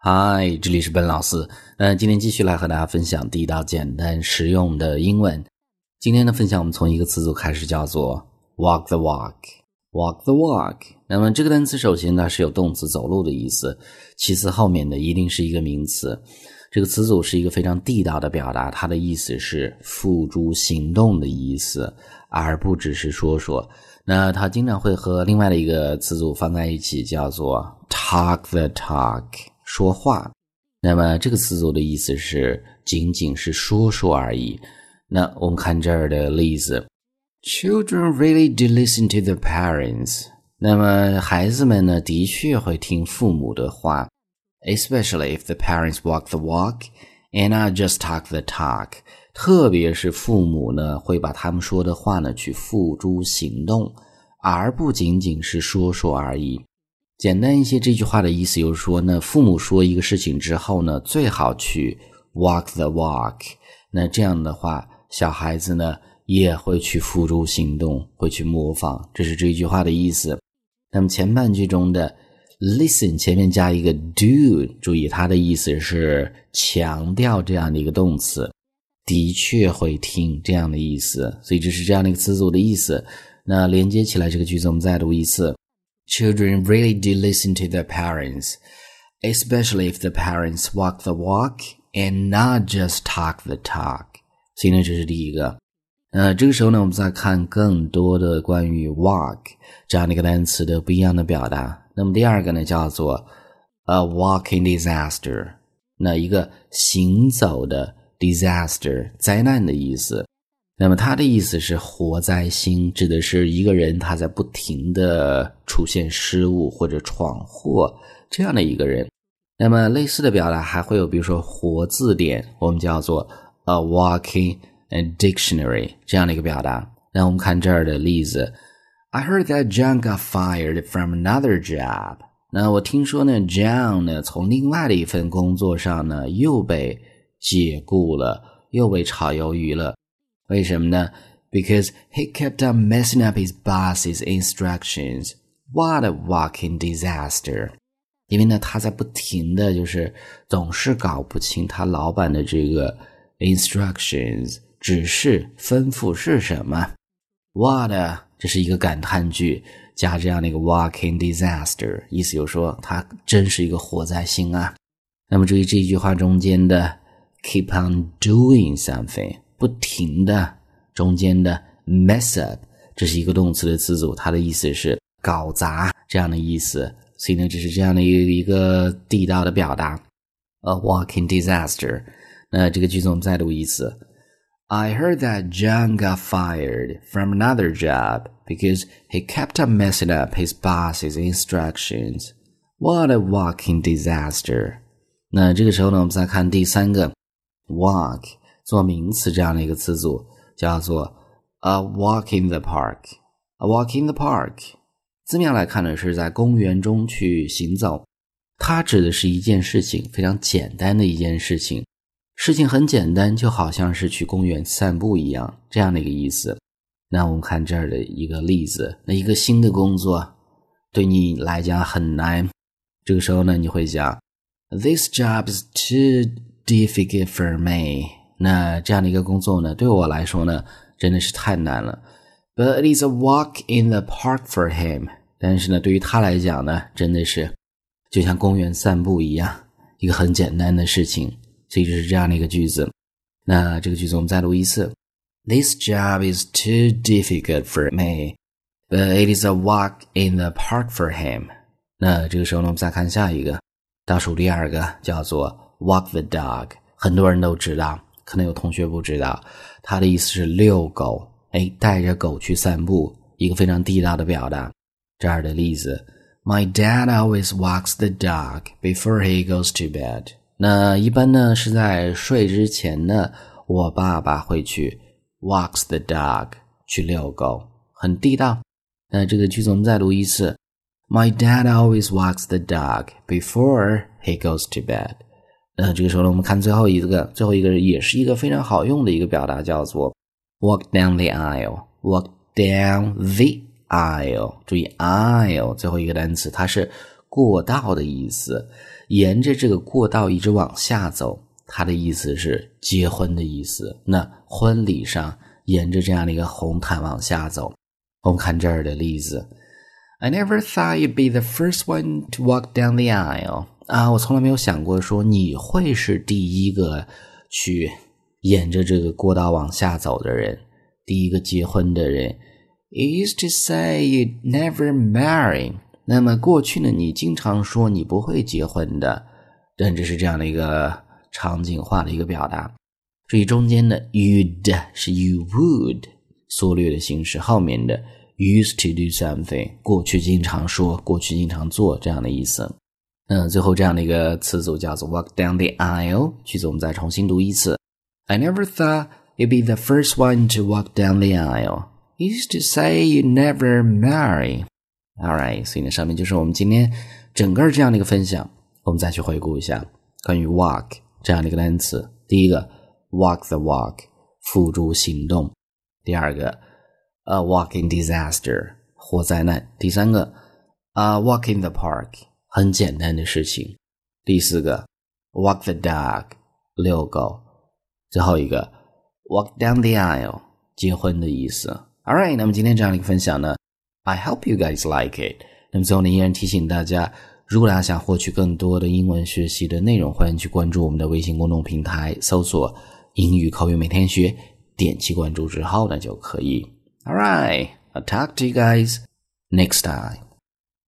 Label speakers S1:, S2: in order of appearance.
S1: 嗨，这里是本老师。那今天继续来和大家分享地道、简单、实用的英文。今天的分享，我们从一个词组开始，叫做 walk the walk，walk the walk。那么这个单词首先它是有动词走路的意思，其次后面的一定是一个名词。这个词组是一个非常地道的表达，它的意思是付诸行动的意思，而不只是说说。那它经常会和另外的一个词组放在一起，叫做 talk the talk。说话，那么这个词组的意思是仅仅是说说而已。那我们看这儿的例子，Children really do listen to their parents。那么孩子们呢，的确会听父母的话，especially if the parents walk the walk and not just talk the talk。特别是父母呢，会把他们说的话呢去付诸行动，而不仅仅是说说而已。简单一些，这句话的意思就是说呢，父母说一个事情之后呢，最好去 walk the walk。那这样的话，小孩子呢也会去付诸行动，会去模仿。这是这句话的意思。那么前半句中的 listen 前面加一个 do，注意它的意思是强调这样的一个动词，的确会听这样的意思。所以这是这样的一个词组的意思。那连接起来这个句子，我们再读一次。Children really do listen to their parents, especially if the parents walk the walk and not just talk the talk. 所以呢，这是第一个。呃，这个时候呢，我们再看更多的关于 walk 这样的一个单词的不一样的表达。那么第二个呢，叫做 a walking disaster，那一个行走的 disaster 灾难的意思。 那么他的意思是活灾星，指的是一个人他在不停的出现失误或者闯祸这样的一个人。那么类似的表达还会有，比如说活字典，我们叫做 a walking dictionary 这样的一个表达。那我们看这儿的例子，I heard that John got fired from another job。那我听说呢，John 呢从另外的一份工作上呢又被解雇了，又被炒鱿鱼了。为什么呢？Because he kept on messing up his boss's instructions. What a walking disaster! 因为呢，他在不停的就是总是搞不清他老板的这个 instructions 指示吩咐是什么。What 这是一个感叹句，加这样的一个 walking disaster，意思就是说他真是一个活在心啊。那么注意这一句话中间的 keep on doing something。不停的，中间的 mess up，这是一个动词的词组，它的意思是搞砸这样的意思。所以呢，这是这样的一个一个地道的表达，a walking disaster。那这个句子我们再读一次：I heard that John got fired from another job because he kept on messing up his boss's instructions. What a walking disaster！那这个时候呢，我们再看第三个 walk。 做名词这样的一个词组叫做 a walk in the park。a walk in the park，字面来看呢是在公园中去行走，它指的是一件事情，非常简单的一件事情，事情很简单，就好像是去公园散步一样这样的一个意思。那我们看这儿的一个例子，那一个新的工作对你来讲很难，这个时候呢你会讲，This job is too difficult for me。那这样的一个工作呢，对我来说呢，真的是太难了。But it is a walk in the park for him。但是呢，对于他来讲呢，真的是就像公园散步一样，一个很简单的事情。所以就是这样的一个句子。那这个句子我们再读一次：This job is too difficult for me, but it is a walk in the park for him。那这个时候呢，我们再看下一个，倒数第二个叫做 walk the dog，很多人都知道。可能有同学不知道，他的意思是遛狗，哎，带着狗去散步，一个非常地道的表达。这儿的例子：My dad always walks the dog before he goes to bed。那一般呢是在睡之前呢，我爸爸会去 walks the dog 去遛狗，很地道。那这个句子我们再读一次：My dad always walks the dog before he goes to bed。那这个时候呢，我们看最后一个，最后一个也是一个非常好用的一个表达，叫做 walk down the aisle。walk down the aisle，注意 aisle 最后一个单词，它是过道的意思，沿着这个过道一直往下走，它的意思是结婚的意思。那婚礼上沿着这样的一个红毯往下走，我们看这儿的例子。I never thought you'd be the first one to walk down the aisle. 啊，我从来没有想过说你会是第一个去沿着这个过道往下走的人，第一个结婚的人。You used to say you'd never marry。那么过去呢，你经常说你不会结婚的，但这是这样的一个场景化的一个表达。注意中间的 you'd 是 you would 缩略的形式，后面的 used to do something 过去经常说，过去经常做这样的意思。嗯，最后这样的一个词组叫做 walk down the aisle。句子我们再重新读一次。I never thought you'd be the first one to walk down the aisle. You used to say you never marry. Alright，所以呢，上面就是我们今天整个这样的一个分享。我们再去回顾一下关于 walk 这样的一个单词。第一个，walk the walk，付诸行动；第二个，a walking disaster，火灾难；第三个，a walk in the park。很简单的事情。第四个，walk the dog，遛狗。最后一个，walk down the aisle，结婚的意思。All right，那么今天这样的一个分享呢，I hope you guys like it。那么最后呢，依然提醒大家，如果大家想获取更多的英文学习的内容，欢迎去关注我们的微信公众平台，搜索“英语口语每天学”，点击关注之后呢就可以。All right，I'll talk to you guys next time.